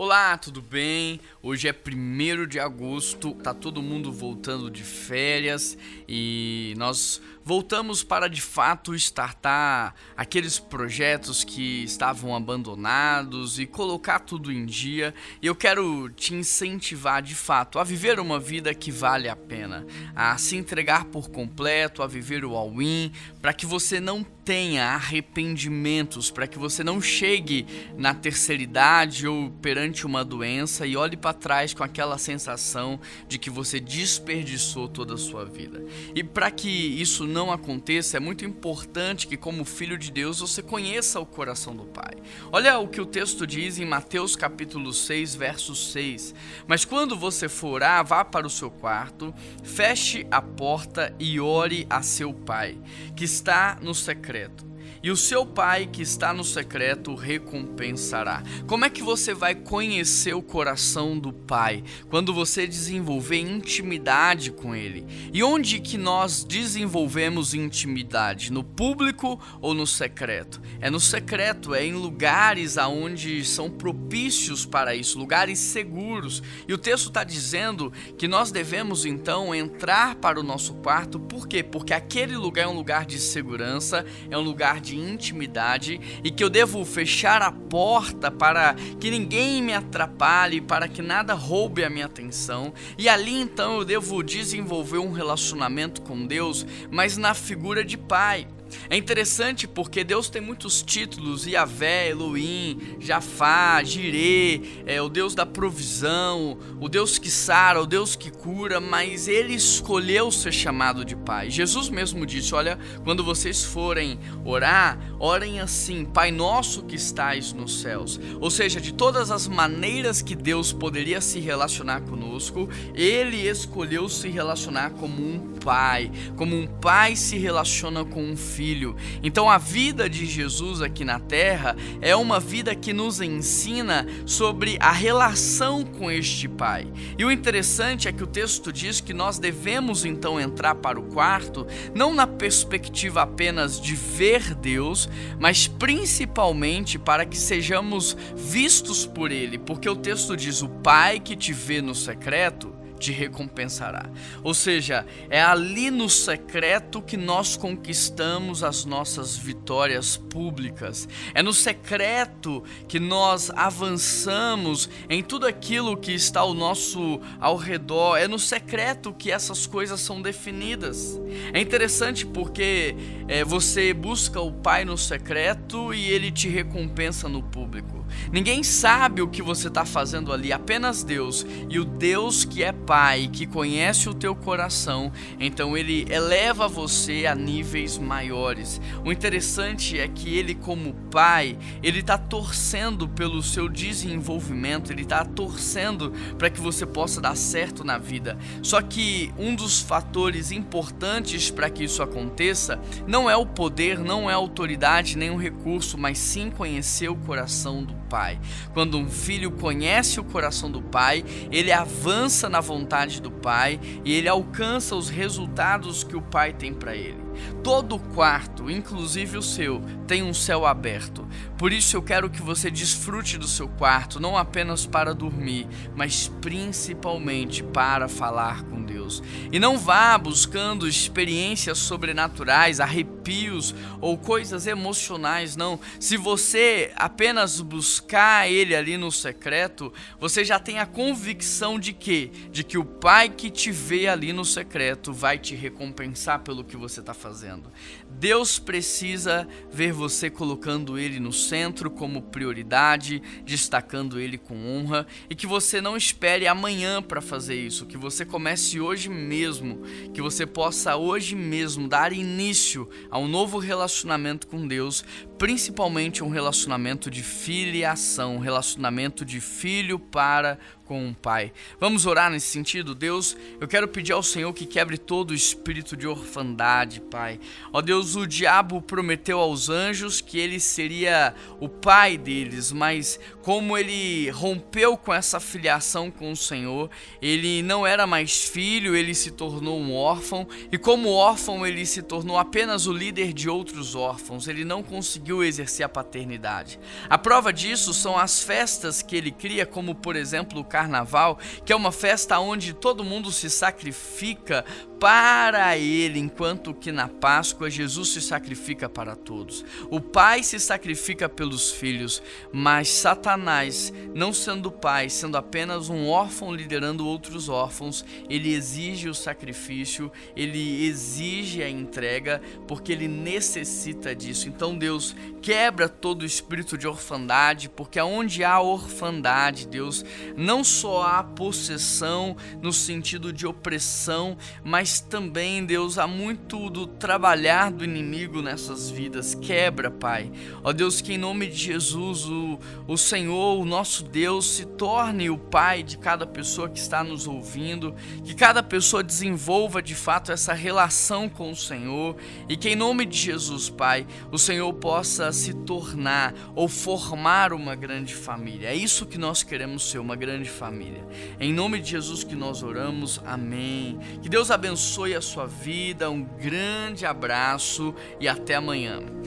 Olá, tudo bem? Hoje é 1 de agosto, tá todo mundo voltando de férias e nós voltamos para de fato startar aqueles projetos que estavam abandonados e colocar tudo em dia. E eu quero te incentivar de fato a viver uma vida que vale a pena, a se entregar por completo, a viver o all-in, para que você não tenha arrependimentos, para que você não chegue na terceira idade ou perante uma doença e olhe para trás com aquela sensação de que você desperdiçou toda a sua vida. E para que isso não aconteça, é muito importante que, como filho de Deus, você conheça o coração do Pai. Olha o que o texto diz em Mateus capítulo 6, verso 6. Mas quando você for orar, vá para o seu quarto, feche a porta e ore a seu Pai, que está no secreto Лазарет. E o seu pai que está no secreto recompensará. Como é que você vai conhecer o coração do pai? Quando você desenvolver intimidade com ele. E onde que nós desenvolvemos intimidade? No público ou no secreto? É no secreto, é em lugares aonde são propícios para isso, lugares seguros. E o texto está dizendo que nós devemos então entrar para o nosso quarto, por quê? Porque aquele lugar é um lugar de segurança, é um lugar de de intimidade e que eu devo fechar a porta para que ninguém me atrapalhe, para que nada roube a minha atenção. E ali então eu devo desenvolver um relacionamento com Deus, mas na figura de pai. É interessante porque Deus tem muitos títulos: Yahvé, Elohim, Jafá, Jirê, é o Deus da provisão, o Deus que sara, o Deus que cura, mas ele escolheu ser chamado de Pai. Jesus mesmo disse: Olha, quando vocês forem orar, orem assim: Pai nosso que estais nos céus. Ou seja, de todas as maneiras que Deus poderia se relacionar conosco, ele escolheu se relacionar como um pai, como um pai se relaciona com um filho filho. Então a vida de Jesus aqui na terra é uma vida que nos ensina sobre a relação com este Pai. E o interessante é que o texto diz que nós devemos então entrar para o quarto não na perspectiva apenas de ver Deus, mas principalmente para que sejamos vistos por Ele, porque o texto diz: o Pai que te vê no secreto te recompensará. Ou seja, é ali no secreto que nós conquistamos as nossas vitórias públicas. É no secreto que nós avançamos em tudo aquilo que está ao nosso ao redor. É no secreto que essas coisas são definidas. É interessante porque é, você busca o Pai no secreto e ele te recompensa no público. Ninguém sabe o que você está fazendo ali, apenas Deus. E o Deus que é Pai, que conhece o teu coração, então ele eleva você a níveis maiores. O interessante é que ele, como Pai, ele está torcendo pelo seu desenvolvimento, ele está torcendo para que você possa dar certo na vida. Só que um dos fatores importantes para que isso aconteça não é o poder, não é a autoridade, nem o recurso, mas sim conhecer o coração do Pai. Quando um filho conhece o coração do Pai, ele avança na vontade do Pai e ele alcança os resultados que o Pai tem para ele. Todo quarto, inclusive o seu, tem um céu aberto. Por isso eu quero que você desfrute do seu quarto, não apenas para dormir, mas principalmente para falar com Deus. E não vá buscando experiências sobrenaturais, arrepios ou coisas emocionais, não. Se você apenas buscar ele ali no secreto, você já tem a convicção de que de que o Pai que te vê ali no secreto vai te recompensar pelo que você está fazendo. Deus precisa ver você colocando Ele no centro como prioridade, destacando Ele com honra e que você não espere amanhã para fazer isso, que você comece hoje mesmo, que você possa hoje mesmo dar início a um novo relacionamento com Deus, principalmente um relacionamento de filiação, um relacionamento de filho para com um pai. Vamos orar nesse sentido? Deus, eu quero pedir ao Senhor que quebre todo o espírito de orfandade, Pai. Ó Deus, o diabo prometeu aos anjos que ele seria o pai deles, mas como ele rompeu com essa filiação com o Senhor, ele não era mais filho, ele se tornou um órfão, e como órfão, ele se tornou apenas o líder de outros órfãos. Ele não conseguiu conseguiu exercer a paternidade. A prova disso são as festas que ele cria, como por exemplo o carnaval, que é uma festa onde todo mundo se sacrifica para ele, enquanto que na Páscoa Jesus se sacrifica para todos. O pai se sacrifica pelos filhos, mas Satanás, não sendo pai, sendo apenas um órfão liderando outros órfãos, ele exige o sacrifício, ele exige a entrega, porque ele necessita disso. Então Deus quebra todo o espírito de orfandade, porque aonde há orfandade, Deus, não só há possessão no sentido de opressão, mas mas também, Deus, há muito do trabalhar do inimigo nessas vidas. Quebra, Pai. Ó Deus, que em nome de Jesus, o, o Senhor, o nosso Deus, se torne o Pai de cada pessoa que está nos ouvindo, que cada pessoa desenvolva de fato essa relação com o Senhor e que em nome de Jesus, Pai, o Senhor possa se tornar ou formar uma grande família. É isso que nós queremos ser, uma grande família. Em nome de Jesus que nós oramos. Amém. Que Deus abençoe abençoe a sua vida. Um grande abraço e até amanhã.